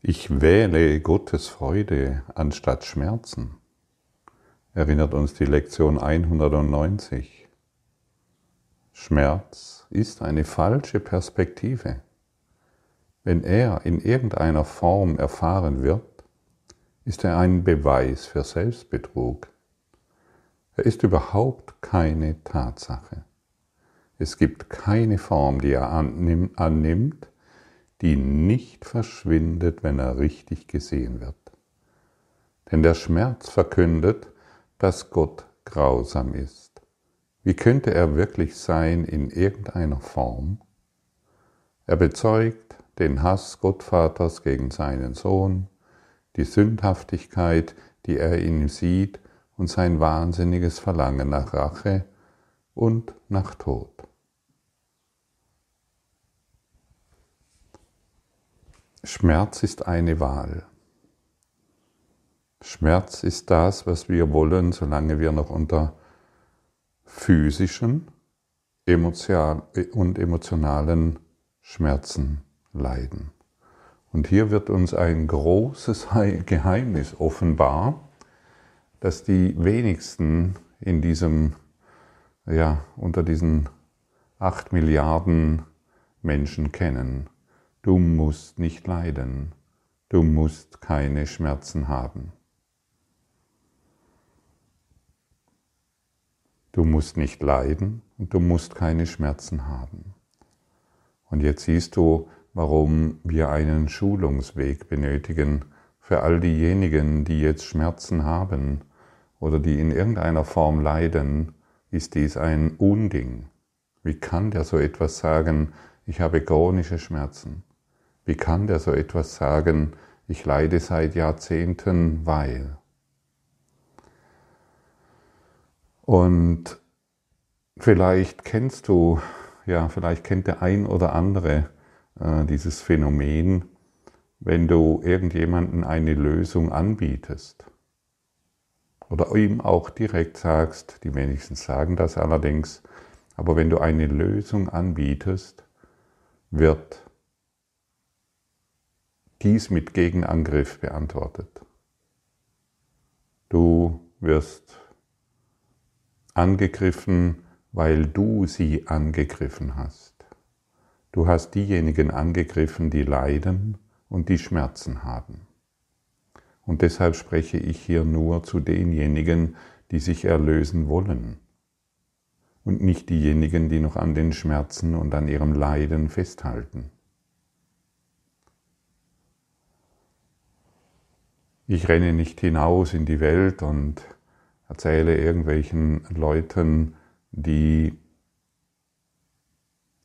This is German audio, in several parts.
Ich wähle Gottes Freude anstatt Schmerzen, erinnert uns die Lektion 190. Schmerz ist eine falsche Perspektive. Wenn er in irgendeiner Form erfahren wird, ist er ein Beweis für Selbstbetrug. Er ist überhaupt keine Tatsache. Es gibt keine Form, die er annimmt, die nicht verschwindet, wenn er richtig gesehen wird. Denn der Schmerz verkündet, dass Gott grausam ist. Wie könnte er wirklich sein in irgendeiner Form? Er bezeugt den Hass Gottvaters gegen seinen Sohn, die Sündhaftigkeit, die er in ihm sieht, und sein wahnsinniges Verlangen nach Rache und nach Tod. Schmerz ist eine Wahl. Schmerz ist das, was wir wollen, solange wir noch unter physischen und emotionalen Schmerzen leiden. Und hier wird uns ein großes Geheimnis offenbar, das die wenigsten in diesem, ja, unter diesen acht Milliarden Menschen kennen. Du musst nicht leiden, du musst keine Schmerzen haben. Du musst nicht leiden und du musst keine Schmerzen haben. Und jetzt siehst du, warum wir einen Schulungsweg benötigen für all diejenigen, die jetzt Schmerzen haben oder die in irgendeiner Form leiden, ist dies ein Unding. Wie kann der so etwas sagen, ich habe chronische Schmerzen? Wie kann der so etwas sagen, ich leide seit Jahrzehnten, weil? Und vielleicht kennst du, ja, vielleicht kennt der ein oder andere äh, dieses Phänomen, wenn du irgendjemanden eine Lösung anbietest oder ihm auch direkt sagst, die wenigsten sagen das allerdings, aber wenn du eine Lösung anbietest, wird dies mit Gegenangriff beantwortet. Du wirst angegriffen, weil du sie angegriffen hast. Du hast diejenigen angegriffen, die leiden und die Schmerzen haben. Und deshalb spreche ich hier nur zu denjenigen, die sich erlösen wollen und nicht diejenigen, die noch an den Schmerzen und an ihrem Leiden festhalten. Ich renne nicht hinaus in die Welt und erzähle irgendwelchen Leuten, die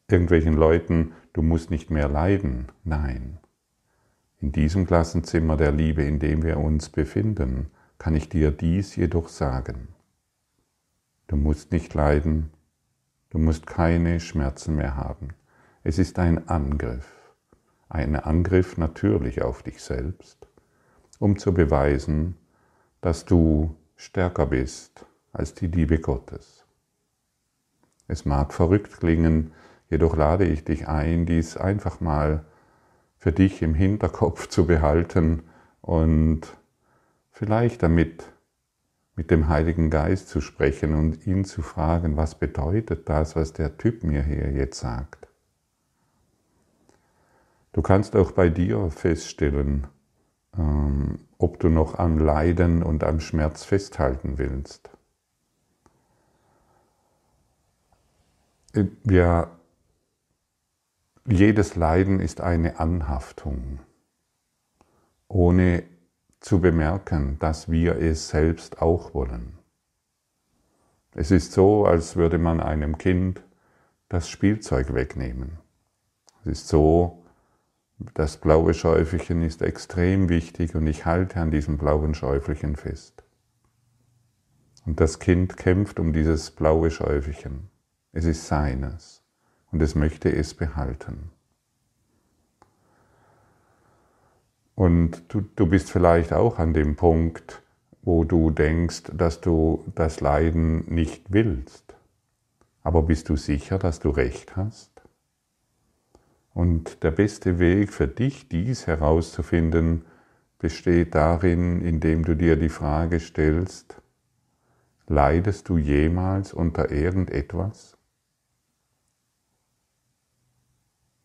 irgendwelchen Leuten, du musst nicht mehr leiden. Nein. In diesem Klassenzimmer der Liebe, in dem wir uns befinden, kann ich dir dies jedoch sagen. Du musst nicht leiden, du musst keine Schmerzen mehr haben. Es ist ein Angriff, ein Angriff natürlich auf dich selbst, um zu beweisen, dass du stärker bist als die Liebe Gottes. Es mag verrückt klingen, jedoch lade ich dich ein, dies einfach mal für dich im Hinterkopf zu behalten und vielleicht damit mit dem Heiligen Geist zu sprechen und ihn zu fragen, was bedeutet das, was der Typ mir hier jetzt sagt. Du kannst auch bei dir feststellen, ähm, ob du noch am Leiden und am Schmerz festhalten willst. Wir, jedes Leiden ist eine Anhaftung, ohne zu bemerken, dass wir es selbst auch wollen. Es ist so, als würde man einem Kind das Spielzeug wegnehmen. Es ist so, das blaue Schäufelchen ist extrem wichtig und ich halte an diesem blauen Schäufelchen fest. Und das Kind kämpft um dieses blaue Schäufelchen. Es ist seines und es möchte es behalten. Und du, du bist vielleicht auch an dem Punkt, wo du denkst, dass du das Leiden nicht willst. Aber bist du sicher, dass du recht hast? Und der beste Weg für dich, dies herauszufinden, besteht darin, indem du dir die Frage stellst, leidest du jemals unter irgendetwas?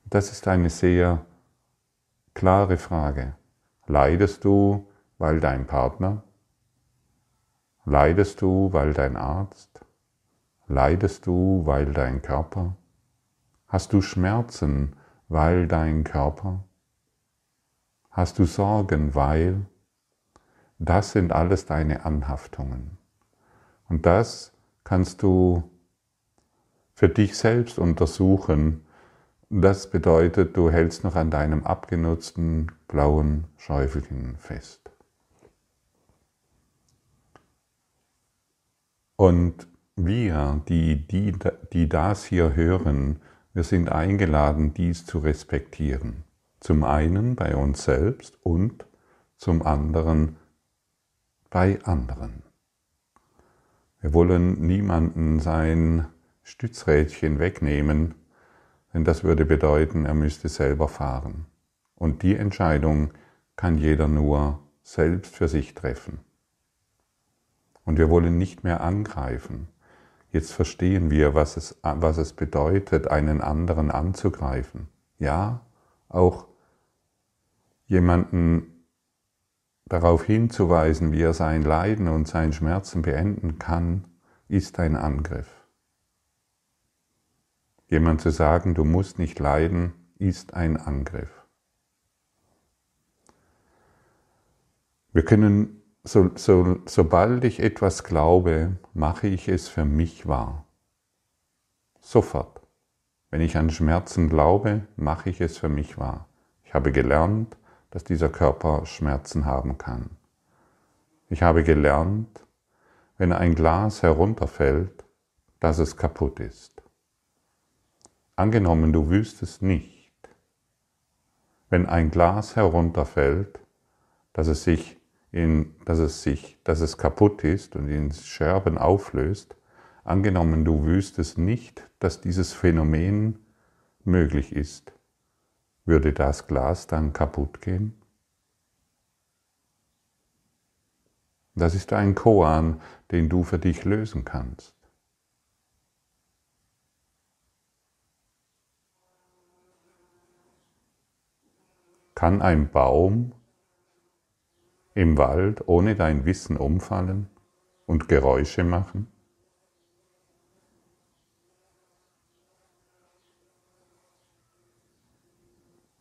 Das ist eine sehr klare Frage. Leidest du, weil dein Partner? Leidest du, weil dein Arzt? Leidest du, weil dein Körper? Hast du Schmerzen, weil dein Körper? Hast du Sorgen, weil? Das sind alles deine Anhaftungen. Und das kannst du für dich selbst untersuchen. Das bedeutet, du hältst noch an deinem abgenutzten blauen Schäufelchen fest. Und wir, die, die, die das hier hören, wir sind eingeladen, dies zu respektieren. Zum einen bei uns selbst und zum anderen bei anderen. Wir wollen niemanden sein Stützrädchen wegnehmen, denn das würde bedeuten, er müsste selber fahren. Und die Entscheidung kann jeder nur selbst für sich treffen. Und wir wollen nicht mehr angreifen. Jetzt verstehen wir, was es, was es bedeutet, einen anderen anzugreifen. Ja, auch jemanden darauf hinzuweisen, wie er sein Leiden und sein Schmerzen beenden kann, ist ein Angriff. Jemand zu sagen, du musst nicht leiden, ist ein Angriff. Wir können so, so, sobald ich etwas glaube, mache ich es für mich wahr. Sofort. Wenn ich an Schmerzen glaube, mache ich es für mich wahr. Ich habe gelernt, dass dieser Körper Schmerzen haben kann. Ich habe gelernt, wenn ein Glas herunterfällt, dass es kaputt ist. Angenommen, du wüsstest nicht, wenn ein Glas herunterfällt, dass es sich in, dass es sich, dass es kaputt ist und in Scherben auflöst, angenommen du wüsstest nicht, dass dieses Phänomen möglich ist, würde das Glas dann kaputt gehen? Das ist ein Koan, den du für dich lösen kannst. Kann ein Baum im Wald ohne dein Wissen umfallen und Geräusche machen?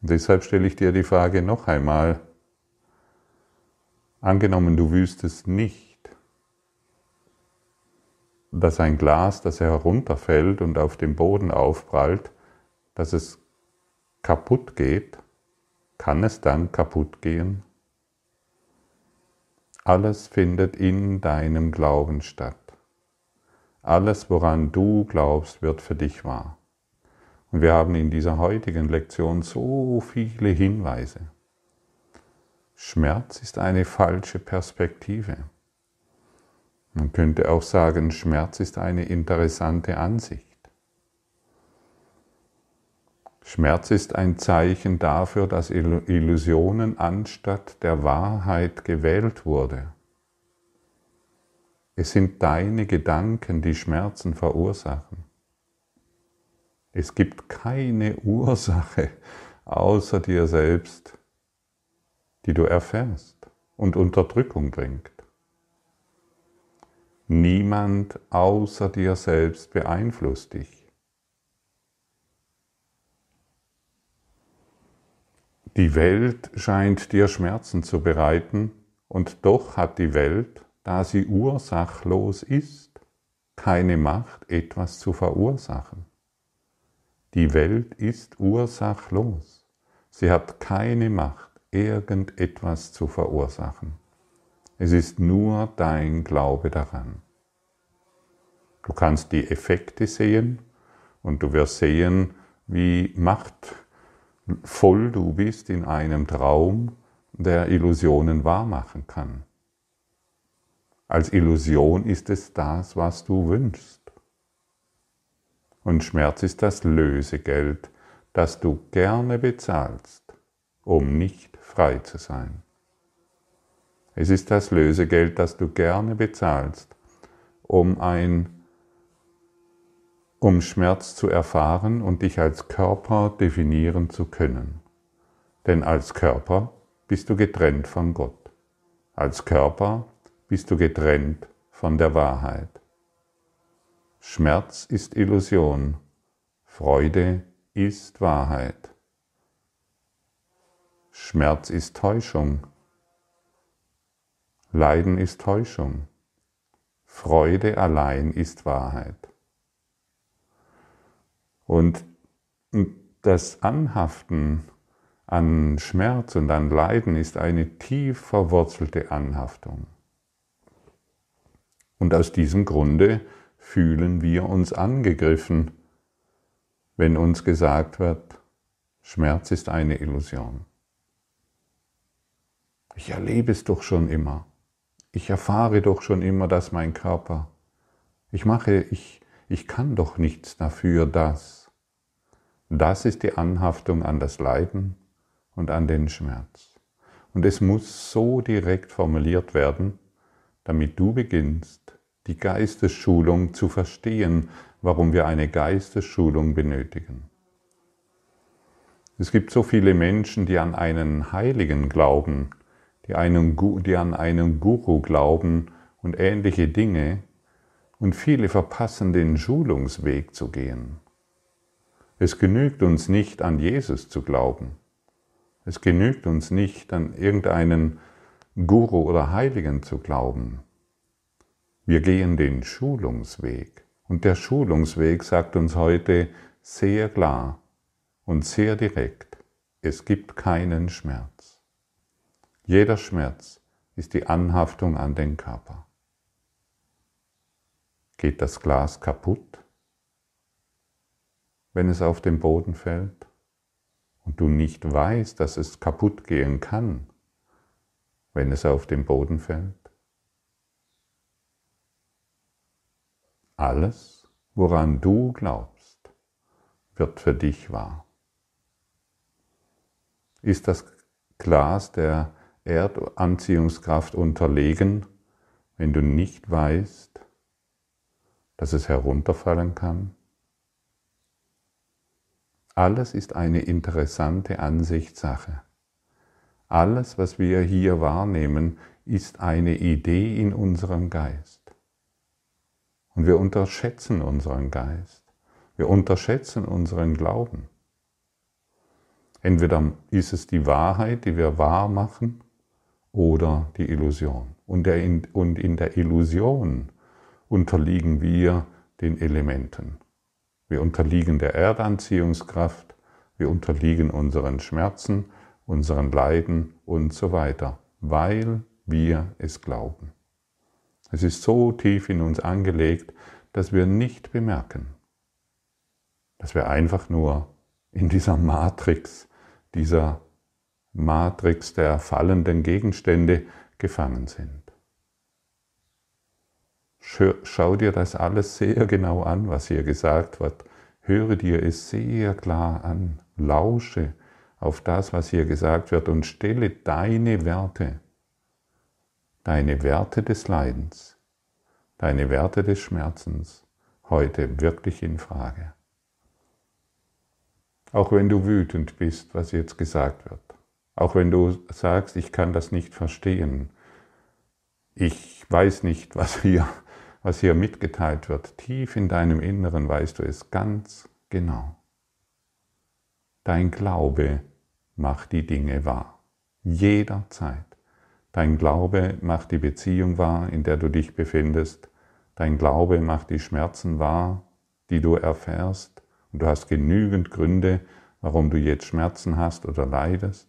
Und deshalb stelle ich dir die Frage noch einmal. Angenommen, du wüsstest nicht, dass ein Glas, das herunterfällt und auf dem Boden aufprallt, dass es kaputt geht, kann es dann kaputt gehen? Alles findet in deinem Glauben statt. Alles, woran du glaubst, wird für dich wahr. Und wir haben in dieser heutigen Lektion so viele Hinweise. Schmerz ist eine falsche Perspektive. Man könnte auch sagen, Schmerz ist eine interessante Ansicht. Schmerz ist ein Zeichen dafür, dass Illusionen anstatt der Wahrheit gewählt wurde. Es sind deine Gedanken, die Schmerzen verursachen. Es gibt keine Ursache außer dir selbst, die du erfährst und Unterdrückung bringt. Niemand außer dir selbst beeinflusst dich. Die Welt scheint dir Schmerzen zu bereiten, und doch hat die Welt, da sie ursachlos ist, keine Macht, etwas zu verursachen. Die Welt ist ursachlos. Sie hat keine Macht, irgendetwas zu verursachen. Es ist nur dein Glaube daran. Du kannst die Effekte sehen und du wirst sehen, wie Macht voll du bist in einem Traum, der Illusionen wahrmachen kann. Als Illusion ist es das, was du wünschst. Und Schmerz ist das Lösegeld das du gerne bezahlst, um nicht frei zu sein. Es ist das Lösegeld, das du gerne bezahlst, um ein um Schmerz zu erfahren und dich als Körper definieren zu können. Denn als Körper bist du getrennt von Gott. Als Körper bist du getrennt von der Wahrheit. Schmerz ist Illusion, Freude ist Wahrheit. Schmerz ist Täuschung, Leiden ist Täuschung, Freude allein ist Wahrheit. Und das Anhaften an Schmerz und an Leiden ist eine tief verwurzelte Anhaftung. Und aus diesem Grunde fühlen wir uns angegriffen, wenn uns gesagt wird, Schmerz ist eine Illusion. Ich erlebe es doch schon immer. Ich erfahre doch schon immer, dass mein Körper, ich mache, ich, ich kann doch nichts dafür, dass. Das ist die Anhaftung an das Leiden und an den Schmerz. Und es muss so direkt formuliert werden, damit du beginnst, die Geistesschulung zu verstehen, warum wir eine Geistesschulung benötigen. Es gibt so viele Menschen, die an einen Heiligen glauben, die, einen, die an einen Guru glauben und ähnliche Dinge, und viele verpassen den Schulungsweg zu gehen. Es genügt uns nicht, an Jesus zu glauben. Es genügt uns nicht, an irgendeinen Guru oder Heiligen zu glauben. Wir gehen den Schulungsweg. Und der Schulungsweg sagt uns heute sehr klar und sehr direkt, es gibt keinen Schmerz. Jeder Schmerz ist die Anhaftung an den Körper. Geht das Glas kaputt, wenn es auf den Boden fällt und du nicht weißt, dass es kaputt gehen kann, wenn es auf den Boden fällt? Alles, woran du glaubst, wird für dich wahr. Ist das Glas der Erdanziehungskraft unterlegen, wenn du nicht weißt, dass es herunterfallen kann? Alles ist eine interessante Ansichtssache. Alles, was wir hier wahrnehmen, ist eine Idee in unserem Geist. Und wir unterschätzen unseren Geist. Wir unterschätzen unseren Glauben. Entweder ist es die Wahrheit, die wir wahr machen, oder die Illusion. Und in der Illusion unterliegen wir den Elementen. Wir unterliegen der Erdanziehungskraft, wir unterliegen unseren Schmerzen, unseren Leiden und so weiter, weil wir es glauben. Es ist so tief in uns angelegt, dass wir nicht bemerken, dass wir einfach nur in dieser Matrix, dieser Matrix der fallenden Gegenstände gefangen sind. Schau dir das alles sehr genau an, was hier gesagt wird. Höre dir es sehr klar an. Lausche auf das, was hier gesagt wird und stelle deine Werte deine Werte des Leidens, deine Werte des Schmerzens heute wirklich in Frage. Auch wenn du wütend bist, was jetzt gesagt wird. Auch wenn du sagst, ich kann das nicht verstehen. Ich weiß nicht, was hier, was hier mitgeteilt wird. Tief in deinem Inneren weißt du es ganz genau. Dein Glaube macht die Dinge wahr. Jederzeit. Dein Glaube macht die Beziehung wahr, in der du dich befindest. Dein Glaube macht die Schmerzen wahr, die du erfährst. Und du hast genügend Gründe, warum du jetzt Schmerzen hast oder leidest.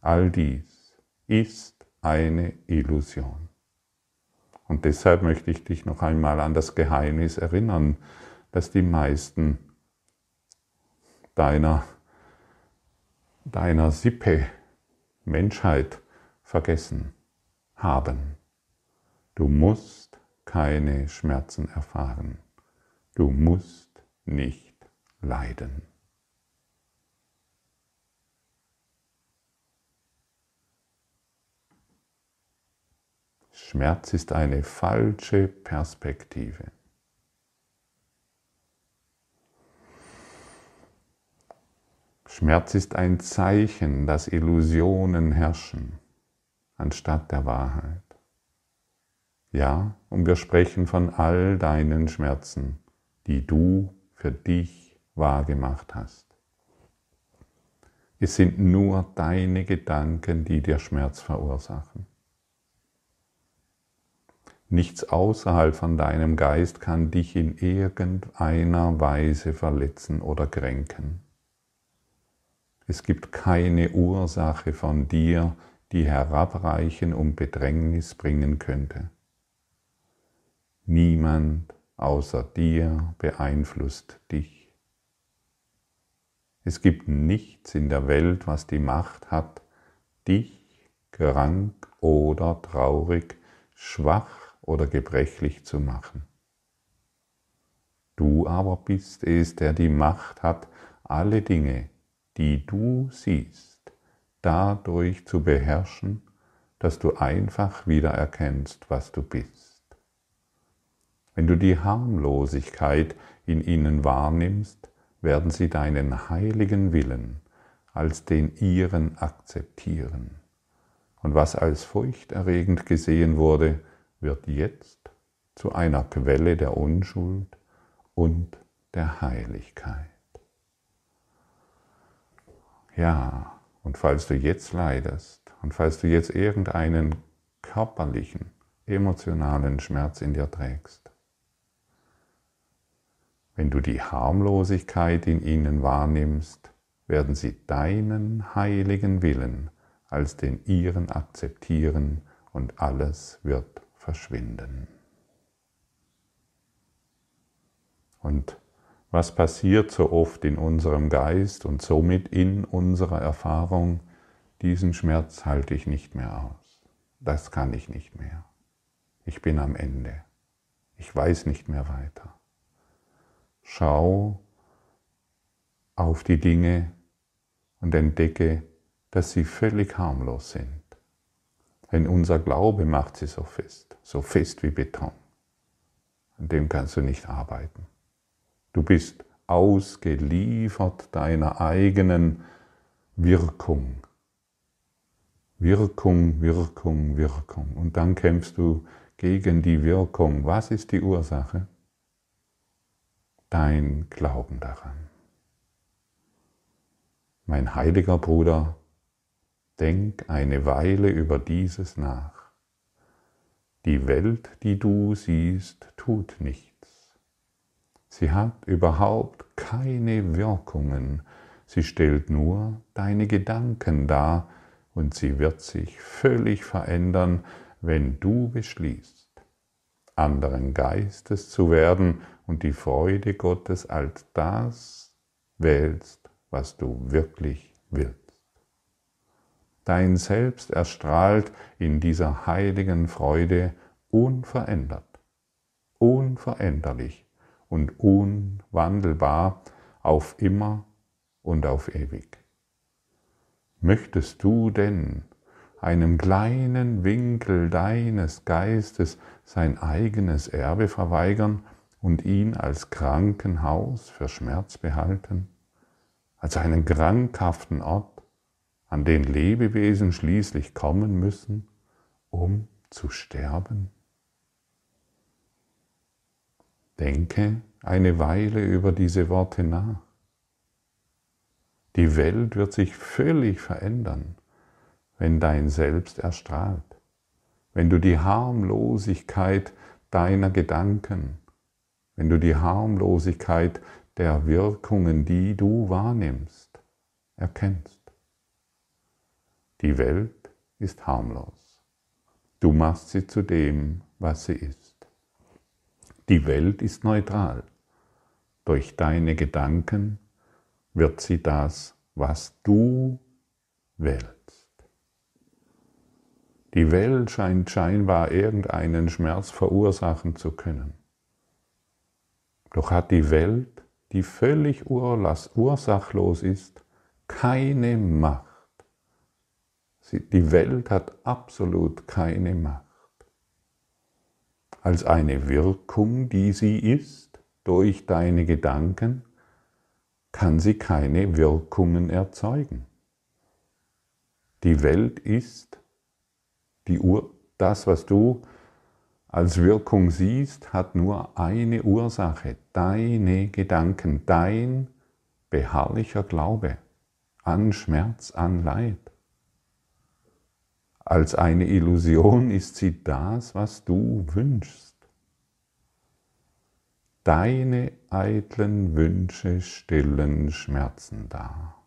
All dies ist eine Illusion. Und deshalb möchte ich dich noch einmal an das Geheimnis erinnern, dass die meisten deiner, deiner Sippe Menschheit vergessen haben. Du musst keine Schmerzen erfahren. Du musst nicht leiden. Schmerz ist eine falsche Perspektive. Schmerz ist ein Zeichen, dass Illusionen herrschen, anstatt der Wahrheit. Ja, und wir sprechen von all deinen Schmerzen, die du für dich wahrgemacht hast. Es sind nur deine Gedanken, die dir Schmerz verursachen. Nichts außerhalb von deinem Geist kann dich in irgendeiner Weise verletzen oder kränken. Es gibt keine Ursache von dir, die herabreichen und Bedrängnis bringen könnte. Niemand außer dir beeinflusst dich. Es gibt nichts in der Welt, was die Macht hat, dich krank oder traurig, schwach oder gebrechlich zu machen. Du aber bist es, der die Macht hat, alle Dinge, die du siehst, dadurch zu beherrschen, dass du einfach wieder erkennst, was du bist. Wenn du die Harmlosigkeit in ihnen wahrnimmst, werden sie deinen heiligen Willen als den ihren akzeptieren. Und was als furchterregend gesehen wurde, wird jetzt zu einer Quelle der Unschuld und der Heiligkeit. Ja, und falls du jetzt leidest und falls du jetzt irgendeinen körperlichen, emotionalen Schmerz in dir trägst, wenn du die Harmlosigkeit in ihnen wahrnimmst, werden sie deinen heiligen Willen als den ihren akzeptieren und alles wird verschwinden. Und was passiert so oft in unserem Geist und somit in unserer Erfahrung, diesen Schmerz halte ich nicht mehr aus. Das kann ich nicht mehr. Ich bin am Ende. Ich weiß nicht mehr weiter. Schau auf die Dinge und entdecke, dass sie völlig harmlos sind. Denn unser Glaube macht sie so fest, so fest wie Beton. An dem kannst du nicht arbeiten. Du bist ausgeliefert deiner eigenen Wirkung. Wirkung, Wirkung, Wirkung. Und dann kämpfst du gegen die Wirkung. Was ist die Ursache? Dein Glauben daran. Mein heiliger Bruder, denk eine Weile über dieses nach. Die Welt, die du siehst, tut nicht. Sie hat überhaupt keine Wirkungen. Sie stellt nur deine Gedanken dar und sie wird sich völlig verändern, wenn du beschließt, anderen Geistes zu werden und die Freude Gottes als das wählst, was du wirklich willst. Dein Selbst erstrahlt in dieser heiligen Freude unverändert, unveränderlich und unwandelbar auf immer und auf ewig. Möchtest du denn einem kleinen Winkel deines Geistes sein eigenes Erbe verweigern und ihn als Krankenhaus für Schmerz behalten, als einen krankhaften Ort, an den Lebewesen schließlich kommen müssen, um zu sterben? Denke eine Weile über diese Worte nach. Die Welt wird sich völlig verändern, wenn dein Selbst erstrahlt, wenn du die Harmlosigkeit deiner Gedanken, wenn du die Harmlosigkeit der Wirkungen, die du wahrnimmst, erkennst. Die Welt ist harmlos. Du machst sie zu dem, was sie ist. Die Welt ist neutral. Durch deine Gedanken wird sie das, was du wählst. Die Welt scheint scheinbar irgendeinen Schmerz verursachen zu können. Doch hat die Welt, die völlig ursachlos ist, keine Macht. Die Welt hat absolut keine Macht. als eine Wirkung, die sie ist, durch deine Gedanken, kann sie keine Wirkungen erzeugen. Die Welt ist die Ur das, was du als Wirkung siehst, hat nur eine Ursache, deine Gedanken, dein beharrlicher Glaube an Schmerz, an Leid. Als eine Illusion ist sie das, was du wünschst. Deine eitlen Wünsche stillen Schmerzen dar.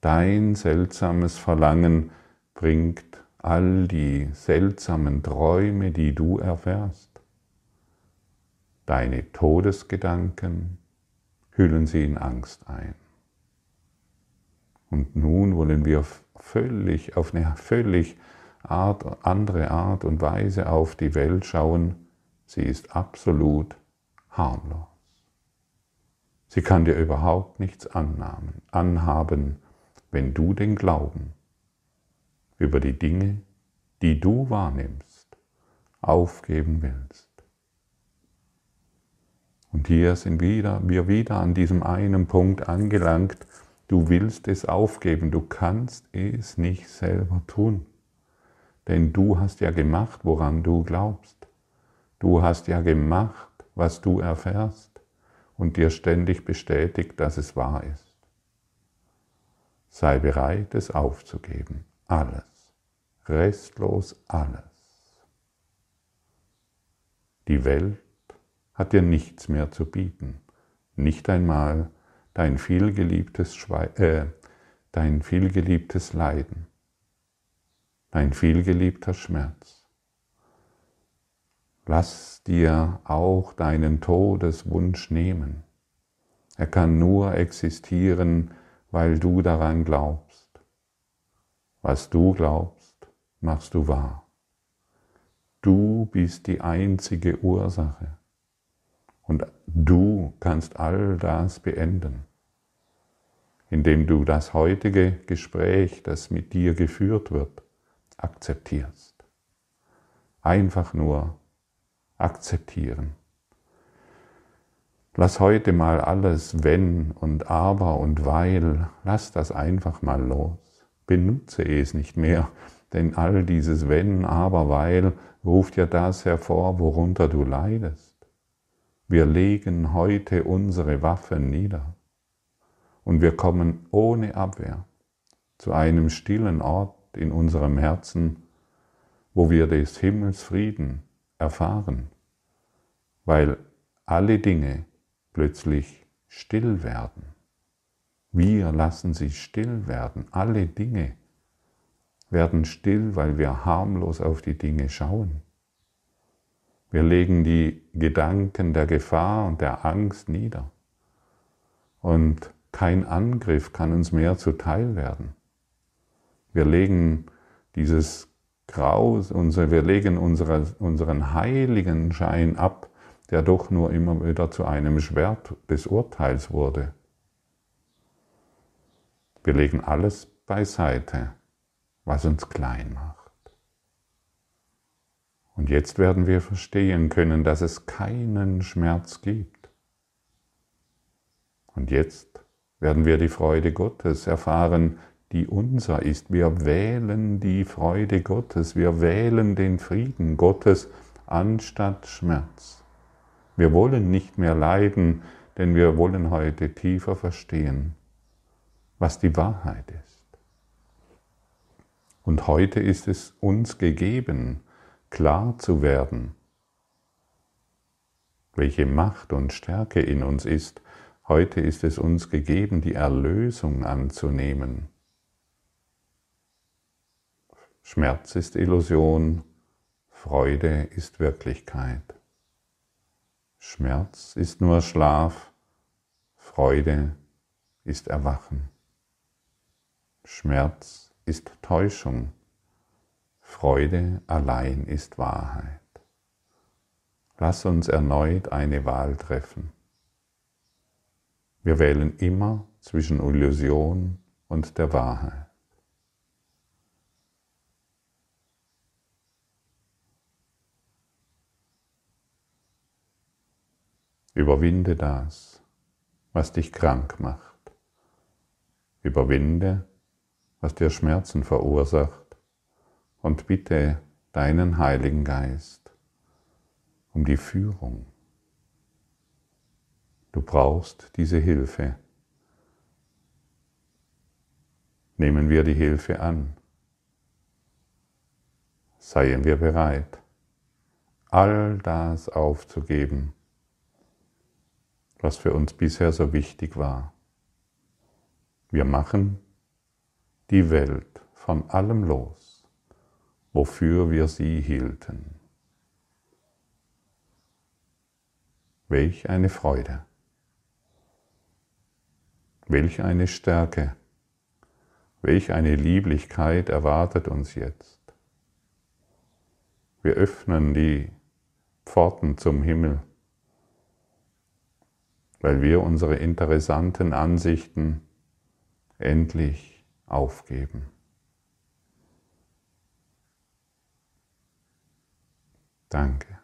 Dein seltsames Verlangen bringt all die seltsamen Träume, die du erfährst. Deine Todesgedanken hüllen sie in Angst ein. Und nun wollen wir völlig auf eine völlig Art, andere Art und Weise auf die Welt schauen. Sie ist absolut harmlos. Sie kann dir überhaupt nichts annahmen, anhaben, wenn du den Glauben über die Dinge, die du wahrnimmst, aufgeben willst. Und hier sind wieder, wir wieder an diesem einen Punkt angelangt, du willst es aufgeben, du kannst es nicht selber tun. Denn du hast ja gemacht, woran du glaubst. Du hast ja gemacht, was du erfährst und dir ständig bestätigt, dass es wahr ist. Sei bereit, es aufzugeben alles, restlos alles. Die Welt hat dir nichts mehr zu bieten, nicht einmal dein vielgeliebtes, Schwe äh, dein vielgeliebtes Leiden, dein vielgeliebter Schmerz. Lass dir auch deinen Todeswunsch nehmen. Er kann nur existieren, weil du daran glaubst. Was du glaubst, machst du wahr. Du bist die einzige Ursache. Und du kannst all das beenden, indem du das heutige Gespräch, das mit dir geführt wird, akzeptierst. Einfach nur akzeptieren. Lass heute mal alles wenn und aber und weil, lass das einfach mal los benutze es nicht mehr, denn all dieses Wenn, aber, weil ruft ja das hervor, worunter du leidest. Wir legen heute unsere Waffen nieder und wir kommen ohne Abwehr zu einem stillen Ort in unserem Herzen, wo wir des Himmels Frieden erfahren, weil alle Dinge plötzlich still werden. Wir lassen sie still werden. Alle Dinge werden still, weil wir harmlos auf die Dinge schauen. Wir legen die Gedanken der Gefahr und der Angst nieder. Und kein Angriff kann uns mehr zuteil werden. Wir legen dieses Graus, wir legen unsere, unseren heiligen Schein ab, der doch nur immer wieder zu einem Schwert des Urteils wurde. Wir legen alles beiseite, was uns klein macht. Und jetzt werden wir verstehen können, dass es keinen Schmerz gibt. Und jetzt werden wir die Freude Gottes erfahren, die unser ist. Wir wählen die Freude Gottes, wir wählen den Frieden Gottes anstatt Schmerz. Wir wollen nicht mehr leiden, denn wir wollen heute tiefer verstehen, was die Wahrheit ist. Und heute ist es uns gegeben, klar zu werden, welche Macht und Stärke in uns ist. Heute ist es uns gegeben, die Erlösung anzunehmen. Schmerz ist Illusion, Freude ist Wirklichkeit. Schmerz ist nur Schlaf, Freude ist Erwachen. Schmerz ist Täuschung, Freude allein ist Wahrheit. Lass uns erneut eine Wahl treffen. Wir wählen immer zwischen Illusion und der Wahrheit. Überwinde das, was dich krank macht. Überwinde, was dir Schmerzen verursacht. Und bitte deinen Heiligen Geist um die Führung. Du brauchst diese Hilfe. Nehmen wir die Hilfe an. Seien wir bereit, all das aufzugeben, was für uns bisher so wichtig war. Wir machen die Welt von allem los, wofür wir sie hielten. Welch eine Freude, welch eine Stärke, welch eine Lieblichkeit erwartet uns jetzt. Wir öffnen die Pforten zum Himmel weil wir unsere interessanten Ansichten endlich aufgeben. Danke.